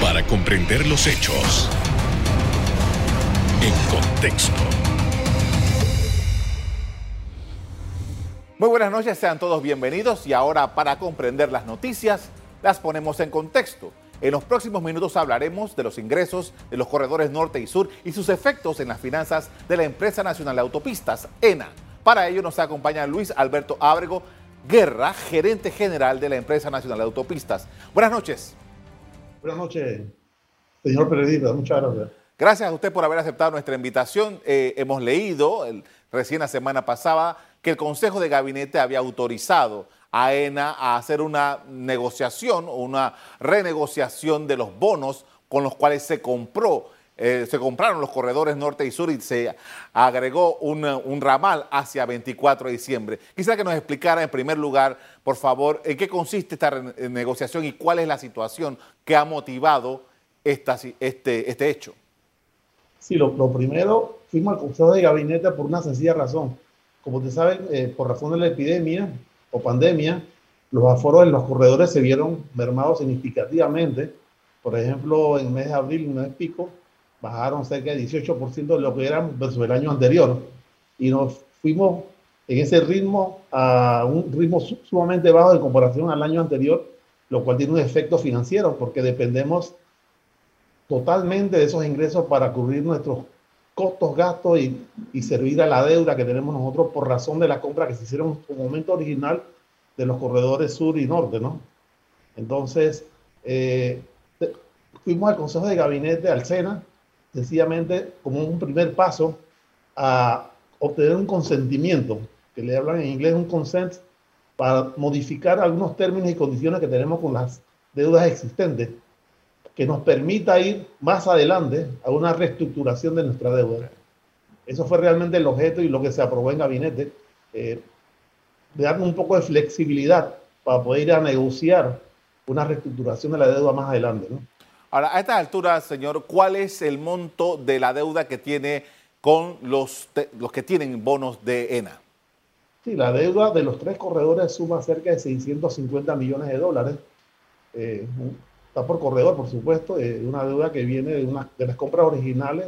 Para comprender los hechos en contexto. Muy buenas noches, sean todos bienvenidos y ahora para comprender las noticias las ponemos en contexto. En los próximos minutos hablaremos de los ingresos de los corredores norte y sur y sus efectos en las finanzas de la Empresa Nacional de Autopistas, ENA. Para ello nos acompaña Luis Alberto Ábrego Guerra, gerente general de la Empresa Nacional de Autopistas. Buenas noches. Buenas noches, señor periodista. Muchas gracias. Gracias a usted por haber aceptado nuestra invitación. Eh, hemos leído recién la semana pasada que el Consejo de Gabinete había autorizado a ENA a hacer una negociación o una renegociación de los bonos con los cuales se compró, eh, se compraron los corredores norte y sur y se agregó un, ramal hacia 24 de diciembre. Quisiera que nos explicara en primer lugar, por favor, en qué consiste esta negociación y cuál es la situación que ha motivado este, este hecho. Sí, lo, lo primero, fuimos al Consejo de Gabinete por una sencilla razón como ustedes saben, eh, por razón de la epidemia o pandemia, los aforos en los corredores se vieron mermados significativamente. Por ejemplo, en el mes de abril, un mes pico, bajaron cerca de 18% de lo que eran versus el año anterior. Y nos fuimos en ese ritmo a un ritmo sumamente bajo en comparación al año anterior, lo cual tiene un efecto financiero porque dependemos totalmente de esos ingresos para cubrir nuestros costos, gastos y, y, servir a la deuda que tenemos nosotros por razón de la compra que se hicieron en el momento original de los corredores sur y norte, ¿no? Entonces, eh, fuimos al Consejo de Gabinete, al SENA, sencillamente como un primer paso a obtener un consentimiento, que le hablan en inglés un consent, para modificar algunos términos y condiciones que tenemos con las deudas existentes que nos permita ir más adelante a una reestructuración de nuestra deuda. Eso fue realmente el objeto y lo que se aprobó en gabinete, eh, de un poco de flexibilidad para poder ir a negociar una reestructuración de la deuda más adelante. ¿no? Ahora, a esta altura, señor, ¿cuál es el monto de la deuda que tiene con los, los que tienen bonos de ENA? Sí, la deuda de los tres corredores suma cerca de 650 millones de dólares. Eh, por corredor, por supuesto, eh, una deuda que viene de, de las compras originales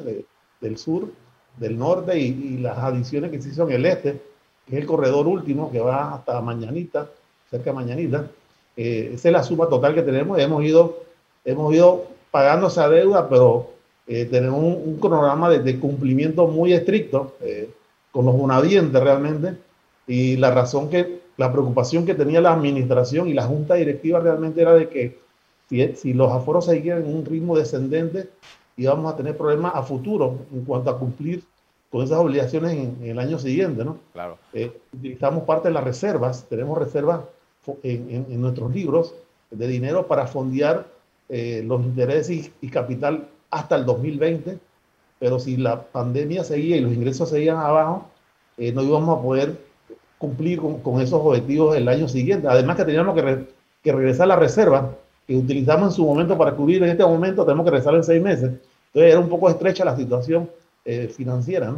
del sur, del norte y, las adiciones que se hizo en el este, que es el corredor último que va hasta Mañanita, cerca de Mañanita. Eh, esa es la suma total que tenemos hemos ido, hemos ido pagando esa deuda, pero eh, tenemos un, cronograma de, cumplimiento muy estricto con los bonavientes realmente y la razón que, la preocupación que tenía la administración y la junta directiva realmente era de que si, los aforos seguían en un ritmo descendente, íbamos a tener problemas a futuro en cuanto a cumplir con esas obligaciones en, el año siguiente, ¿no? Claro. Eh, utilizamos parte de las reservas, tenemos reservas en, nuestros libros de dinero para fondear eh, los intereses y, capital hasta el 2020, pero si la pandemia seguía y los ingresos seguían abajo, eh, no íbamos a poder cumplir con, esos objetivos el año siguiente. Además que teníamos que, regresar a la reserva que utilizamos en su momento para cubrir en este momento, tenemos que rezar en seis meses. Entonces era un poco estrecha la situación eh, financiera.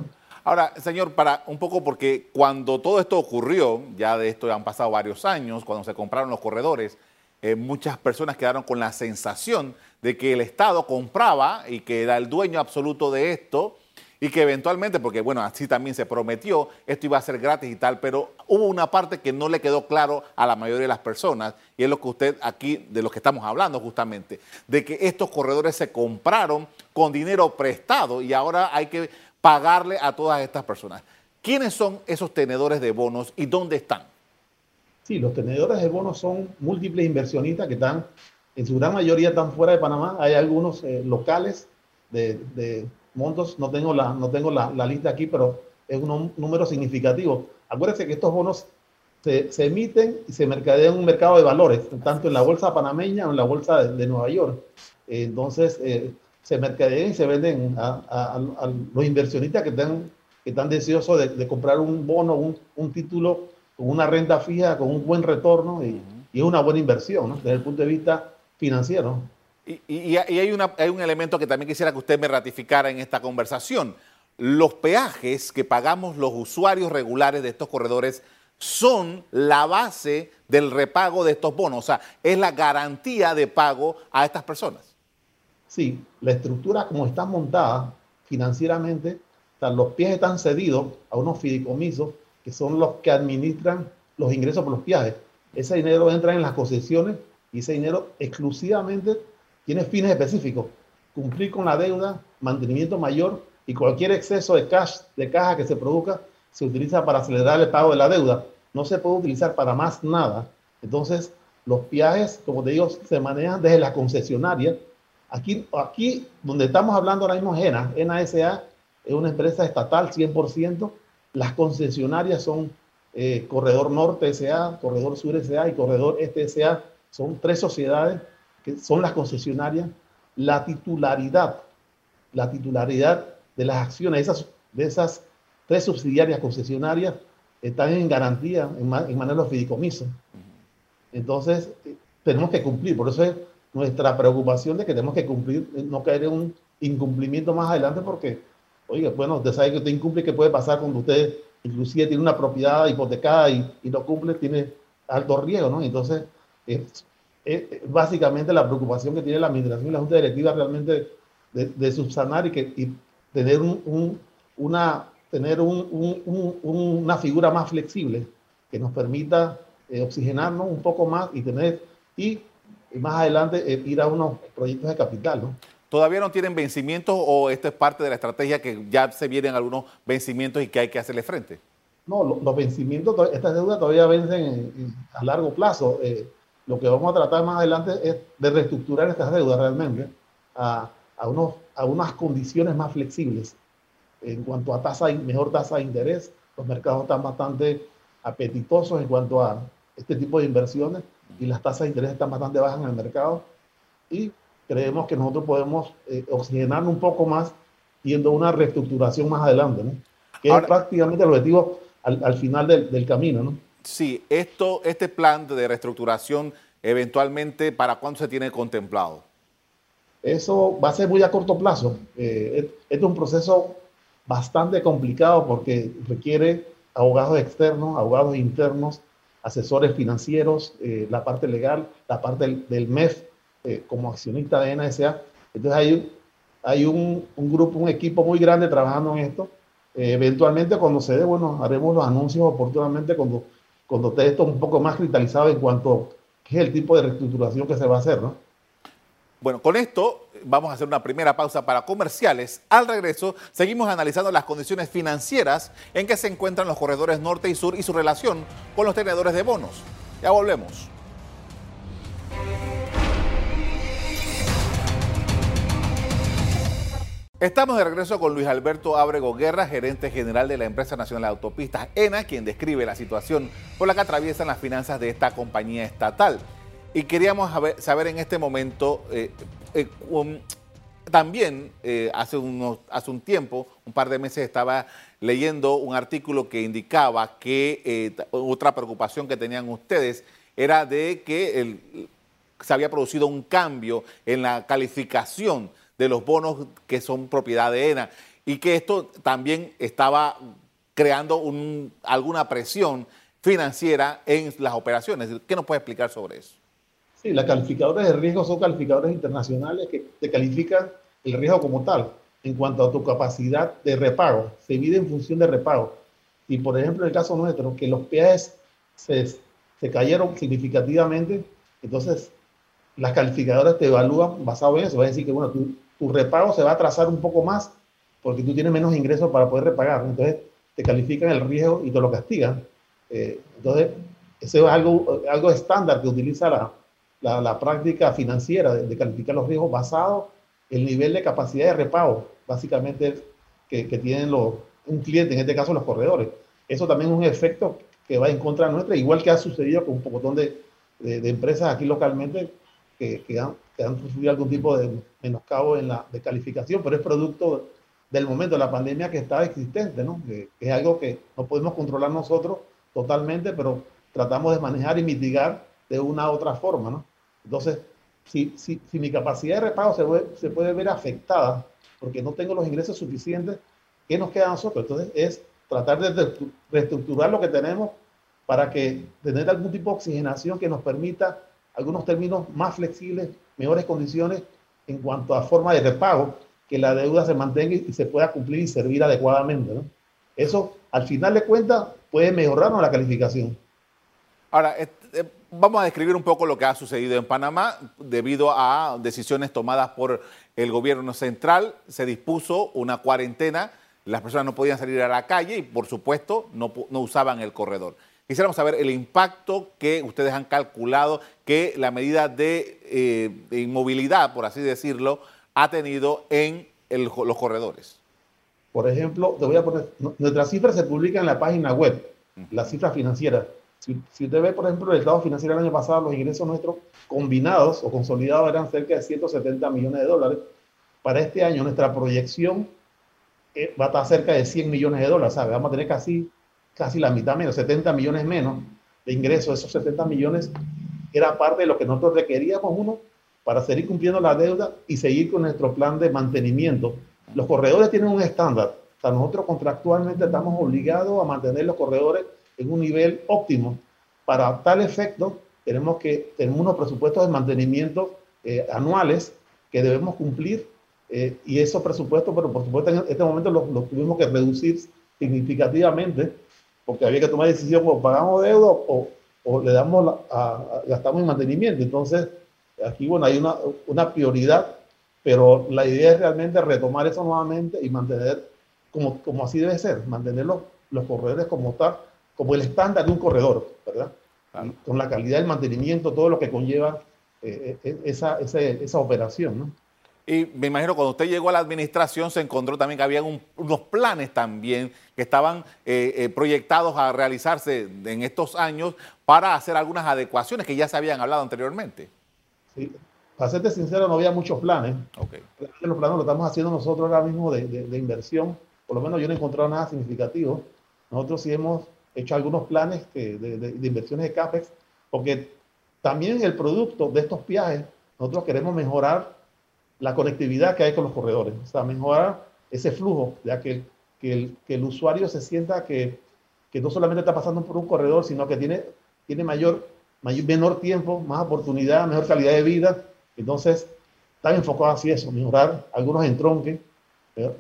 Ahora, señor, para un poco porque cuando todo esto ocurrió, ya de esto han pasado varios años, cuando se compraron los corredores, eh, muchas personas quedaron con la sensación de que el Estado compraba y que era el dueño absoluto de esto y que eventualmente, porque bueno, así también se prometió, esto iba a ser gratis y tal, pero hubo una parte que no le quedó claro a la mayoría de las personas, y es lo que usted aquí, de lo que estamos hablando justamente, de que estos corredores se compraron con dinero prestado y ahora hay que pagarle a todas estas personas. ¿Quiénes son esos tenedores de bonos y dónde están? Sí, los tenedores de bonos son múltiples inversionistas que están, en su gran mayoría están fuera de Panamá. Hay algunos eh, locales de montos, no tengo la, no tengo la, la lista aquí, pero es un número significativo. Acuérdense que estos bonos se, se, emiten y se mercadean en un mercado de valores, tanto en la bolsa panameña o en la bolsa de, Nueva York. Eh, entonces, eh, se mercadean y se venden a, a, los inversionistas que están, que están deseosos de, de comprar un bono, un, un, título con una renta fija, con un buen retorno y, y es una buena inversión ¿no? desde el punto de vista financiero. Y, hay, una, hay un elemento que también quisiera que usted me ratificara en esta conversación. Los peajes que pagamos los usuarios regulares de estos corredores son la base del repago de estos bonos, o sea, es la garantía de pago a estas personas. Sí, la estructura como está montada financieramente, los pies están cedidos a unos fideicomisos que son los que administran los ingresos por los viajes. Ese dinero entra en las concesiones y ese dinero exclusivamente tiene fines específicos. Cumplir con la deuda, mantenimiento mayor y cualquier exceso de cash, de caja que se produzca, se utiliza para acelerar el pago de la deuda. No se puede utilizar para más nada. Entonces, los viajes, como te digo, se manejan desde la concesionaria. Aquí, aquí donde estamos hablando ahora mismo ENA. ENA S.A. es una empresa estatal 100%. Las concesionarias son eh, Corredor Norte S.A., Corredor Sur S.A. y Corredor Este S.A. Son tres sociedades que son las concesionarias. La titularidad, la titularidad de las acciones de esas, de esas tres subsidiarias concesionarias están en garantía en, en manera de fideicomiso. Entonces, eh, tenemos que cumplir. Por eso es nuestra preocupación de que tenemos que cumplir, eh, no caer en un incumplimiento más adelante, porque, oiga, bueno, usted sabe que usted incumple, ¿qué puede pasar cuando usted inclusive tiene una propiedad hipotecada y, y no cumple? Tiene alto riesgo, ¿no? Entonces, es, básicamente la preocupación que tiene la administración y la Junta Directiva realmente de, subsanar y, que, y tener, un, una, tener una figura más flexible que nos permita eh, oxigenarnos un poco más y tener y, más adelante eh, ir a unos proyectos de capital. ¿no? ¿Todavía no tienen vencimientos o esto es parte de la estrategia que ya se vienen algunos vencimientos y que hay que hacerle frente? No, los, vencimientos, estas deudas todavía vencen a largo plazo. Eh, lo que vamos a tratar más adelante es de reestructurar estas deudas realmente a, a, unos, a unas condiciones más flexibles en cuanto a tasa, mejor tasa de interés. Los mercados están bastante apetitosos en cuanto a este tipo de inversiones y las tasas de interés están bastante bajas en el mercado y creemos que nosotros podemos eh, oxigenar un poco más yendo a una reestructuración más adelante, ¿no? que es prácticamente el objetivo al, al final del, del camino. ¿no? Sí, esto, este plan de reestructuración, eventualmente, ¿para cuándo se tiene contemplado? Eso va a ser muy a corto plazo. Eh, este es un proceso bastante complicado porque requiere abogados externos, abogados internos, asesores financieros, eh, la parte legal, la parte del, MEF eh, como accionista de NSA. Entonces hay, hay un, un, grupo, un equipo muy grande trabajando en esto. eventualmente cuando se dé, bueno, haremos los anuncios oportunamente cuando cuando esté esto un poco más cristalizado en cuanto a qué es el tipo de reestructuración que se va a hacer, ¿no? Bueno, con esto vamos a hacer una primera pausa para comerciales. Al regreso, seguimos analizando las condiciones financieras en que se encuentran los corredores norte y sur y su relación con los tenedores de bonos. Ya volvemos. Estamos de regreso con Luis Alberto Ábrego Guerra, gerente general de la Empresa Nacional de Autopistas ENA, quien describe la situación por la que atraviesan las finanzas de esta compañía estatal. Y queríamos saber en este momento, eh, eh, también eh, hace, un tiempo, un par de meses, estaba leyendo un artículo que indicaba que otra preocupación que tenían ustedes era de que se había producido un cambio en la calificación de los bonos que son propiedad de ENA y que esto también estaba creando alguna presión financiera en las operaciones. ¿Qué nos puede explicar sobre eso? Sí, las calificadoras de riesgo son calificadores internacionales que te califican el riesgo como tal en cuanto a tu capacidad de repago. Se mide en función de repago. Y por ejemplo, en el caso nuestro, que los peajes se, se cayeron significativamente, entonces las calificadoras te evalúan basado en eso. A decir que, bueno, tú tu repago se va a atrasar un poco más porque tú tienes menos ingresos para poder repagar. Entonces te califican el riesgo y te lo castigan. Eh, entonces, eso es algo, algo estándar que utiliza la, la, práctica financiera de, calificar los riesgos basado en el nivel de capacidad de repago, básicamente, que, que tienen los, un cliente, en este caso los corredores. Eso también es un efecto que va en contra nuestra, igual que ha sucedido con un poco de, de, empresas aquí localmente que, que, han, que han sufrido algún tipo de menoscabo en la de calificación, pero es producto del momento de la pandemia que está existente, ¿no? Que, es algo que no podemos controlar nosotros totalmente, pero tratamos de manejar y mitigar de una u otra forma, ¿no? Entonces, si, si, si mi capacidad de repago se puede, se puede ver afectada porque no tengo los ingresos suficientes, ¿qué nos queda a nosotros? Entonces, es tratar de reestructurar lo que tenemos para que tener algún tipo de oxigenación que nos permita algunos términos más flexibles, mejores condiciones en cuanto a forma de repago, que la deuda se mantenga y se pueda cumplir y servir adecuadamente. ¿no? Eso, al final de cuentas, puede mejorarnos la calificación. Ahora, eh, vamos a describir un poco lo que ha sucedido en Panamá debido a decisiones tomadas por el gobierno central. Se dispuso una cuarentena, las personas no podían salir a la calle y, por supuesto, no, no usaban el corredor. Quisiéramos saber el impacto que ustedes han calculado que la medida de, eh, inmovilidad, por así decirlo, ha tenido en los corredores. Por ejemplo, te voy a poner, nuestras cifras se publican en la página web, las cifras financieras. Si, si, usted ve, por ejemplo, el estado financiero del año pasado, los ingresos nuestros combinados o consolidados eran cerca de 170 millones de dólares. Para este año, nuestra proyección eh, va a estar cerca de 100 millones de dólares. ¿sabe? Vamos a tener casi casi la mitad menos, 70 millones menos de ingresos. Esos 70 millones era parte de lo que nosotros requeríamos, uno, para seguir cumpliendo la deuda y seguir con nuestro plan de mantenimiento. Los corredores tienen un estándar. Nosotros contractualmente estamos obligados a mantener los corredores en un nivel óptimo. Para tal efecto, tenemos que tener unos presupuestos de mantenimiento eh, anuales que debemos cumplir eh, y esos presupuestos, pero por supuesto en este momento los tuvimos que reducir significativamente porque había que tomar decisión o pagamos deuda o, o le damos a, gastamos en mantenimiento. Entonces, aquí, bueno, hay una, una prioridad, pero la idea es realmente retomar eso nuevamente y mantener como, como así debe ser, mantener los, los corredores como tal, como el estándar de un corredor, ¿verdad? Con la calidad del mantenimiento, todo lo que conlleva eh, eh, esa, esa, esa operación, ¿no? Y me imagino cuando usted llegó a la administración se encontró también que había unos planes también que estaban eh, eh, proyectados a realizarse en estos años para hacer algunas adecuaciones que ya se habían hablado anteriormente. Sí, para serte sincero, no había muchos planes. Okay. Los planes los estamos haciendo nosotros ahora mismo de, de, inversión. Por lo menos yo no he encontrado nada significativo. Nosotros sí hemos hecho algunos planes de, de inversiones de CAPEX, porque también el producto de estos viajes, nosotros queremos mejorar la conectividad que hay con los corredores, o sea, mejorar ese flujo, ya que, que, el, usuario se sienta que, que, no solamente está pasando por un corredor, sino que tiene, tiene mayor, mayor, menor tiempo, más oportunidad, mejor calidad de vida. Entonces, están enfocados hacia eso, mejorar algunos entronques, ¿eh?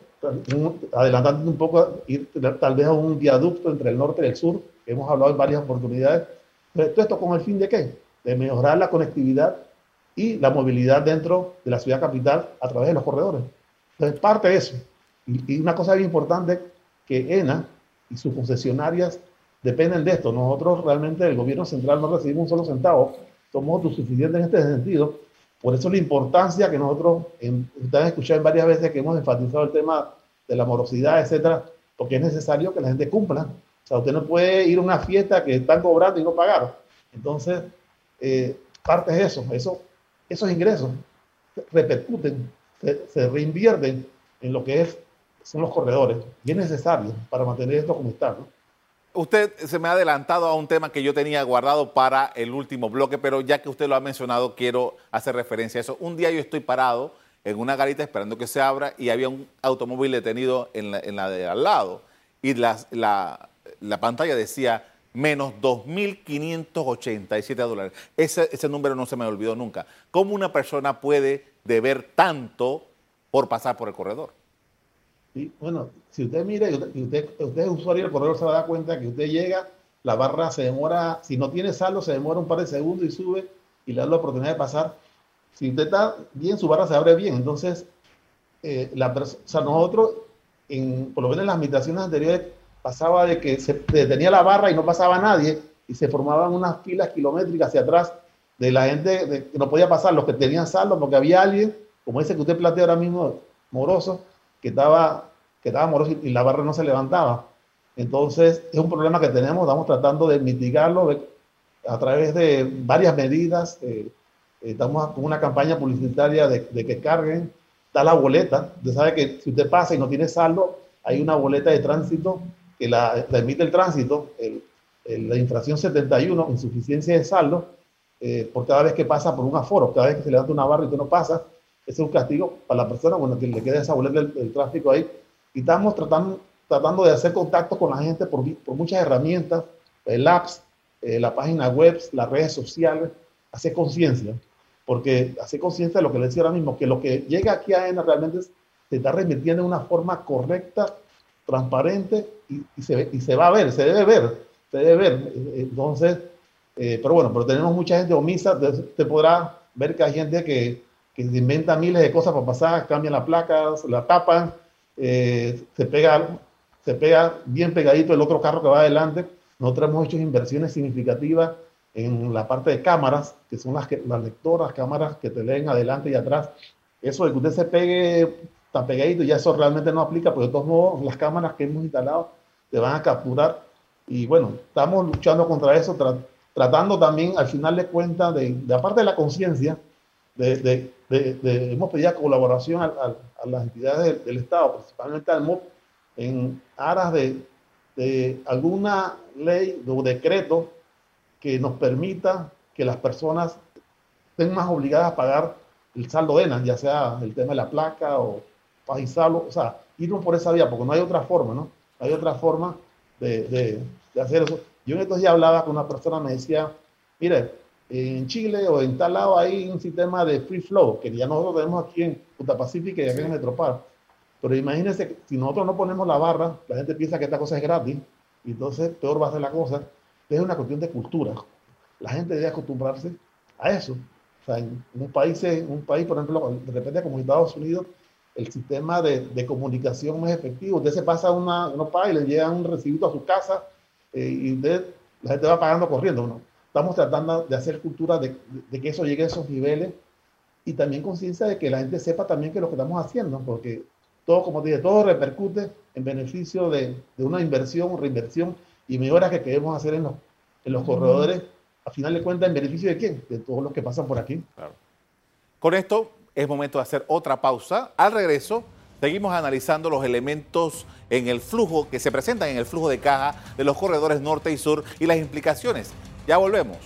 adelantando un poco, ir tal vez a un viaducto entre el norte y el sur, que hemos hablado en varias oportunidades. Pero todo esto con el fin de qué? De mejorar la conectividad y la movilidad dentro de la ciudad capital a través de los corredores. Entonces, parte de eso. Y, una cosa bien importante, que ENA y sus concesionarias dependen de esto. Nosotros realmente, el gobierno central, no recibimos un solo centavo. Somos autosuficientes en este sentido. Por eso la importancia que nosotros, en, ustedes han escuchado varias veces que hemos enfatizado el tema de la morosidad, etcétera, porque es necesario que la gente cumpla. O sea, usted no puede ir a una fiesta que están cobrando y no pagaron. Entonces, eh, parte de eso. Eso esos ingresos repercuten, se, reinvierten en lo que es, son los corredores. Y es necesario para mantener esto como está. Usted se me ha adelantado a un tema que yo tenía guardado para el último bloque, pero ya que usted lo ha mencionado, quiero hacer referencia a eso. Un día yo estoy parado en una garita esperando que se abra y había un automóvil detenido en la, de al lado y la pantalla decía menos 2.587 dólares. Ese, ese número no se me olvidó nunca. ¿Cómo una persona puede deber tanto por pasar por el corredor? Sí, bueno, si usted mira y usted, usted, es usuario del corredor, se va a dar cuenta que usted llega, la barra se demora, si no tiene saldo, se demora un par de segundos y sube y le da la oportunidad de pasar. Si usted está bien, su barra se abre bien. Entonces, eh, la, o sea, nosotros, en, por lo menos en las meditaciones anteriores, pasaba de que se detenía la barra y no pasaba nadie y se formaban unas filas kilométricas hacia atrás de la gente que no podía pasar, los que tenían saldo, porque había alguien, como ese que usted plantea ahora mismo, moroso, que estaba, que estaba moroso y, la barra no se levantaba. Entonces, es un problema que tenemos, estamos tratando de mitigarlo a través de varias medidas. Eh, estamos con una campaña publicitaria de, de, que carguen, está la boleta, usted sabe que si usted pasa y no tiene saldo, hay una boleta de tránsito que la, emite el tránsito, la infracción 71, insuficiencia de saldo, eh, por cada vez que pasa por un aforo, cada vez que se levanta una barra y usted no pasa, ese es un castigo para la persona, bueno, que le quede esa boleta del, tráfico ahí. Y estamos tratando, tratando de hacer contacto con la gente por, por muchas herramientas, el apps, eh, la página web, las redes sociales, hacer conciencia, porque hacer conciencia de lo que le decía ahora mismo, que lo que llega aquí a ENA realmente se está remitiendo de una forma correcta, transparente y, se, y se va a ver, se debe ver, se debe ver. Entonces, eh, pero bueno, pero tenemos mucha gente omisa, te podrá ver que hay gente que, que inventa miles de cosas para pasar, cambian la placa, la tapan, eh, se, pega, se pega bien pegadito el otro carro que va adelante. Nosotros hemos hecho inversiones significativas en la parte de cámaras, que son las, que, las lectoras, cámaras que te leen adelante y atrás. Eso de que usted se pegue tan pegadito, ya eso realmente no aplica, porque de todos modos las cámaras que hemos instalado te van a capturar. Y bueno, estamos luchando contra eso, tratando también al final de cuentas, de, de aparte de la conciencia, de, de, hemos pedido colaboración a, las entidades del, Estado, principalmente al MOP, en aras de, alguna ley o decreto que nos permita que las personas estén más obligadas a pagar el saldo de ENA, ya sea el tema de la placa o paisalo, o sea, irnos por esa vía, porque no hay otra forma, ¿no? Hay otra forma de, de hacer eso. Yo en estos días hablaba con una persona, me decía, mire, en Chile o en tal lado hay un sistema de free flow, que ya nosotros tenemos aquí en Punta Pacífica y aquí en Metropar. Pero imagínense si nosotros no ponemos la barra, la gente piensa que esta cosa es gratis, y entonces peor va a ser la cosa. Es una cuestión de cultura. La gente debe acostumbrarse a eso. O sea, en un país, un país, por ejemplo, de repente como Estados Unidos, el sistema de, de comunicación más efectivo. Usted se pasa a una, unos y le llega un recibito a su casa eh, y usted, la gente va pagando corriendo. ¿no? Estamos tratando de hacer cultura de, que eso llegue a esos niveles y también conciencia de que la gente sepa también que lo que estamos haciendo, porque todo, como te dije, todo repercute en beneficio de, una inversión, reinversión y mejoras que queremos hacer en los, en los corredores, a final de cuentas, ¿en beneficio de quién? De todos los que pasan por aquí. Con esto es momento de hacer otra pausa. Al regreso, seguimos analizando los elementos en el flujo que se presentan en el flujo de caja de los corredores norte y sur y las implicaciones ya volvemos.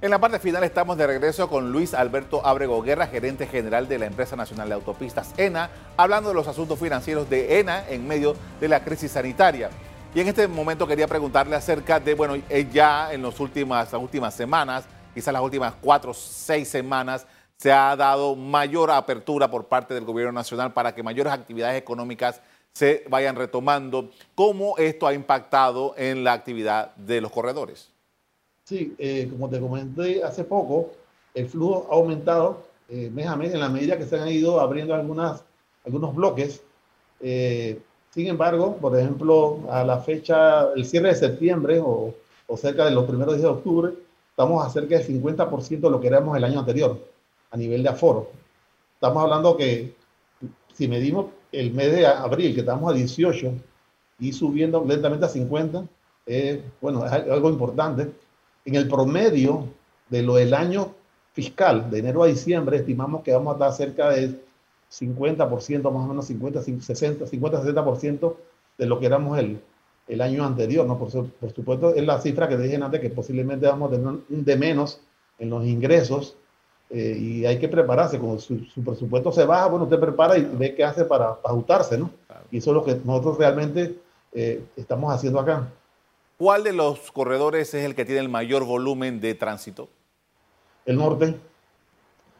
En la parte final estamos de regreso con Luis Alberto Abrego Guerra, gerente general de la Empresa Nacional de Autopistas ENA, hablando de los asuntos financieros de ENA en medio de la crisis sanitaria. Y en este momento quería preguntarle acerca de, bueno, eh, ya en las últimas, las últimas semanas, quizás las últimas cuatro seis semanas, se ha dado mayor apertura por parte del gobierno nacional para que mayores actividades económicas se vayan retomando. ¿Cómo esto ha impactado en la actividad de los corredores? Sí, eh, como te comenté hace poco, el flujo ha aumentado eh, mes a mes en la medida que se han ido abriendo algunas, algunos bloques. Sin embargo, por ejemplo, a la fecha, el cierre de septiembre o, o cerca de los primeros días de octubre, estamos a cerca del 50% de lo que éramos el año anterior a nivel de aforo. Estamos hablando que si medimos el mes de abril, que estamos a 18, y subiendo lentamente a 50, bueno, es algo importante. En el promedio de lo del año fiscal, de enero a diciembre, estimamos que vamos a estar cerca de 50%, más o menos 50, 60, 50, 60% de lo que éramos el, el año anterior, ¿no? Por, por, supuesto, es la cifra que dije antes, que posiblemente vamos a tener un de menos en los ingresos eh, y hay que prepararse. Cuando su, presupuesto se baja, bueno, usted prepara y ve qué hace para, ajustarse, ¿no? Y eso es lo que nosotros realmente eh, estamos haciendo acá. ¿Cuál de los corredores es el que tiene el mayor volumen de tránsito? El norte.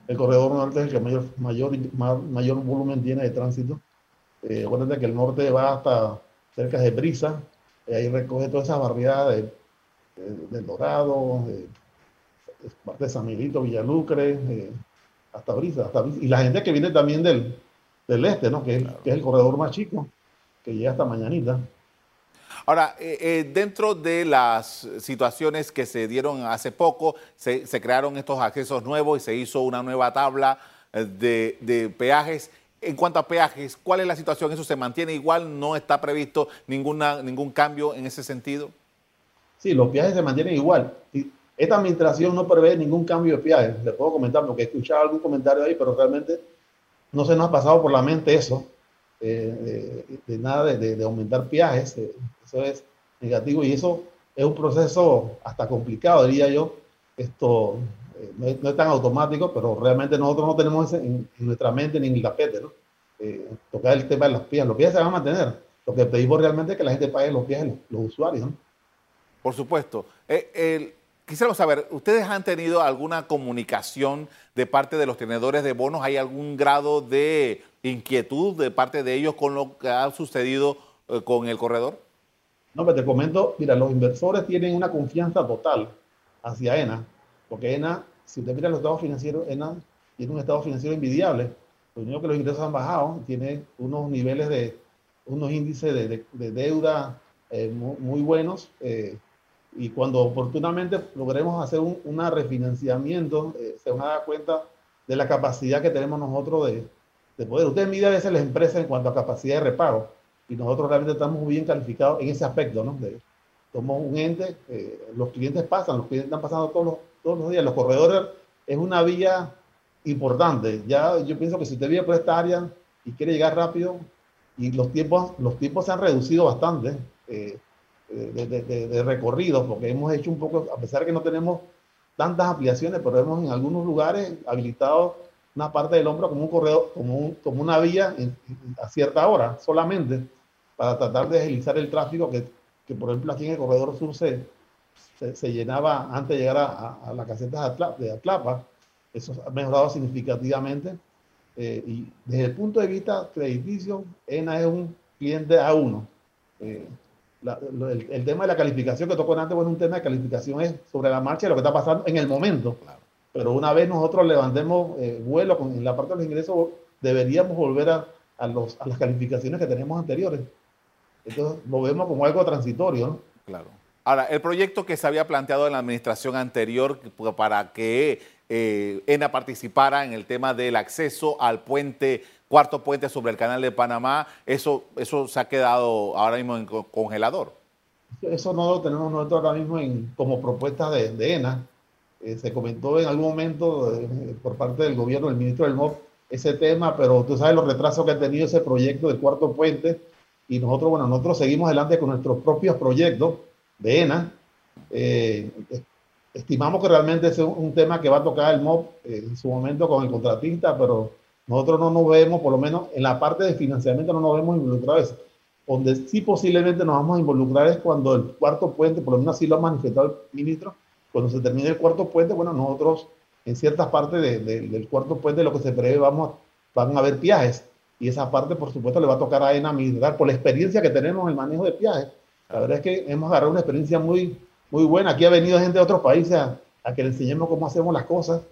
El corredor norte es el que mayor, mayor, mayor volumen tiene de tránsito. Eh, acuérdate que el norte va hasta cerca de Brisa, ahí recoge todas esas barriadas del Dorado, de, parte de San Miguelito, Villalucre, eh, hasta, Brisa, hasta Y la gente que viene también del, del este, ¿no? Que, que es el corredor más chico, que llega hasta mañanita. Ahora, eh, eh, dentro de las situaciones que se dieron hace poco, se, crearon estos accesos nuevos y se hizo una nueva tabla de, de, peajes. En cuanto a peajes, ¿cuál es la situación? ¿Eso se mantiene igual? ¿No está previsto ninguna, ningún cambio en ese sentido? Sí, los peajes se mantienen igual. Esta administración no prevé ningún cambio de peaje. Le puedo comentar porque he escuchado algún comentario ahí, pero realmente no se nos ha pasado por la mente eso, de, nada de, aumentar peajes. Eh, eso es negativo y eso es un proceso hasta complicado, diría yo. Esto eh, no, es, tan automático, pero realmente nosotros no tenemos eso en, nuestra mente ni en el tapete, ¿no? eh, tocar el tema de los pies. Los pies se van a mantener. Lo que pedimos realmente es que la gente pague los pies los, usuarios. Por supuesto. Eh, quisiera saber, ¿ustedes han tenido alguna comunicación de parte de los tenedores de bonos? ¿Hay algún grado de inquietud de parte de ellos con lo que ha sucedido eh, con el corredor? No, pero te comento, mira, los inversores tienen una confianza total hacia ENA, porque ENA, si usted mira los estados financieros, ENA tiene un estado financiero envidiable. Lo único que los ingresos han bajado, tiene unos niveles de, unos índices de, deuda eh, muy, buenos. Eh, y cuando oportunamente logremos hacer un una refinanciamiento, se van a dar cuenta de la capacidad que tenemos nosotros de, de poder. Usted mide a veces las empresas en cuanto a capacidad de repago y nosotros realmente estamos muy bien calificados en ese aspecto, ¿no? somos un ente, eh, los clientes pasan, los clientes están pasando todos los, todos los días, los corredores es una vía importante. Ya yo pienso que si usted vive por esta área y quiere llegar rápido, y los tiempos, los tiempos se han reducido bastante eh, de, de, de, recorridos, porque hemos hecho un poco, a pesar de que no tenemos tantas ampliaciones, pero hemos en algunos lugares habilitado una parte del hombro como un corredor, como, como una vía a cierta hora solamente para tratar de agilizar el tráfico que, que, por ejemplo aquí en el corredor sur se, se, llenaba antes de llegar a, la caseta de Atlapa. Eso ha mejorado significativamente. Eh, y desde el punto de vista crediticio, ENA es un cliente A1. Eh, el, tema de la calificación que tocó antes, bueno, un tema de calificación es sobre la marcha de lo que está pasando en el momento. Claro. Pero una vez nosotros levantemos eh, vuelo con, en la parte de los ingresos, deberíamos volver a, a, los, a las calificaciones que tenemos anteriores. Entonces lo vemos como algo transitorio. ¿no? Claro. Ahora, el proyecto que se había planteado en la administración anterior para que eh, ENA participara en el tema del acceso al puente, cuarto puente sobre el canal de Panamá, eso, eso se ha quedado ahora mismo en congelador. Eso no lo tenemos nosotros ahora mismo en, como propuesta de, de ENA. Eh, se comentó en algún momento eh, por parte del gobierno, del ministro del MOB, ese tema, pero tú sabes los retrasos que ha tenido ese proyecto del cuarto puente y nosotros, bueno, nosotros seguimos adelante con nuestros propios proyectos de ENA. Eh, estimamos que realmente es un tema que va a tocar el MOB en su momento con el contratista, pero nosotros no nos vemos, por lo menos en la parte de financiamiento no nos vemos involucrados. Donde sí posiblemente nos vamos a involucrar es cuando el cuarto puente, por lo menos así lo ha manifestado el ministro, cuando se termine el cuarto puente, bueno, nosotros en ciertas partes del cuarto puente lo que se prevé vamos, van a haber viajes y esa parte por supuesto le va a tocar a ENA por la experiencia que tenemos en el manejo de viajes. La verdad es que hemos agarrado una experiencia muy, muy buena. Aquí ha venido gente de otros países a, que le enseñemos cómo hacemos las cosas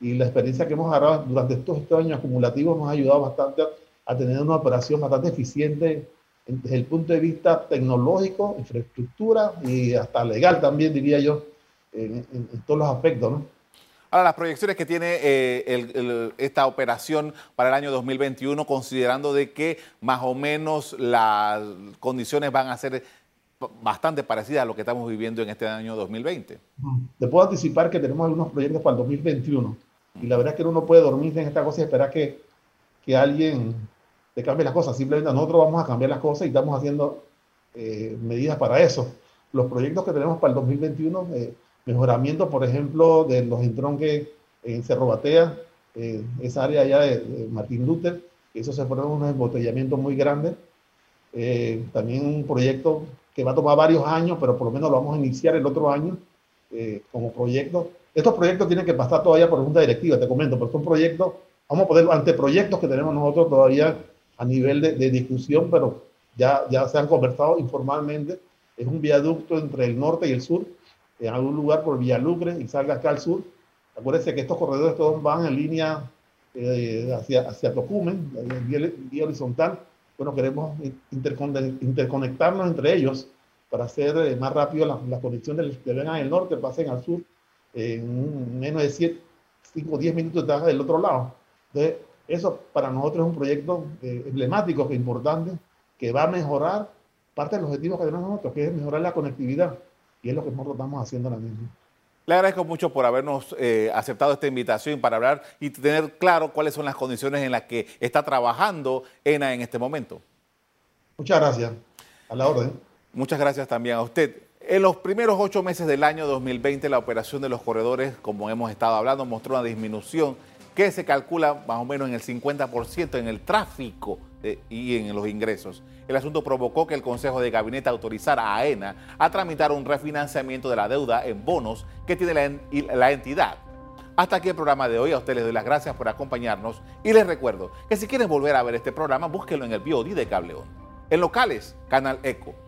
y la experiencia que hemos agarrado durante estos, estos años acumulativos nos ha ayudado bastante a, tener una operación bastante eficiente desde el punto de vista tecnológico, infraestructura y hasta legal también, diría yo, en, todos los aspectos, ¿no? Ahora, las proyecciones que tiene eh, esta operación para el año 2021, considerando de que más o menos las condiciones van a ser bastante parecidas a lo que estamos viviendo en este año 2020. Te puedo anticipar que tenemos algunos proyectos para el 2021 y la verdad es que uno no puede dormir en esta cosa y esperar que, que alguien te cambie las cosas. Simplemente nosotros vamos a cambiar las cosas y estamos haciendo eh, medidas para eso. Los proyectos que tenemos para el 2021 mejoramiento, por ejemplo, de los entronques en Cerro Batea, eh, esa área allá de, Martín Luther, eso se fueron unos embotellamientos muy grandes. Eh, también un proyecto que va a tomar varios años, pero por lo menos lo vamos a iniciar el otro año eh, como proyecto. Estos proyectos tienen que pasar todavía por junta directiva, te comento, pero son proyectos, vamos a poner anteproyectos que tenemos nosotros todavía a nivel de, de discusión, pero ya, se han conversado informalmente. Es un viaducto entre el norte y el sur en algún lugar por Villalucre y salga acá al sur. Acuérdense que estos corredores todos van en línea eh, hacia, hacia Tocumen, en vía, horizontal. Bueno, queremos interconectarnos entre ellos para hacer eh, más rápido la, la que vengan al norte, pasen al sur en menos de 5 o 10 minutos de del otro lado. Entonces, eso para nosotros es un proyecto eh, emblemático, importante, que va a mejorar parte del objetivo que tenemos nosotros, que es mejorar la conectividad y es lo que nosotros estamos haciendo ahora mismo. Le agradezco mucho por habernos eh, aceptado esta invitación para hablar y tener claro cuáles son las condiciones en las que está trabajando ENA en este momento. Muchas gracias. A la orden. Muchas gracias también a usted. En los primeros ocho meses del año 2020, la operación de los corredores, como hemos estado hablando, mostró una disminución que se calcula más o menos en el 50% en el tráfico eh, y en los ingresos. El asunto provocó que el Consejo de Gabinete autorizara a AENA a tramitar un refinanciamiento de la deuda en bonos que tiene la, entidad. Hasta aquí el programa de hoy. A ustedes les doy las gracias por acompañarnos y les recuerdo que si quieren volver a ver este programa, búsquenlo en el BOD de Cableón. En locales, Canal Eco.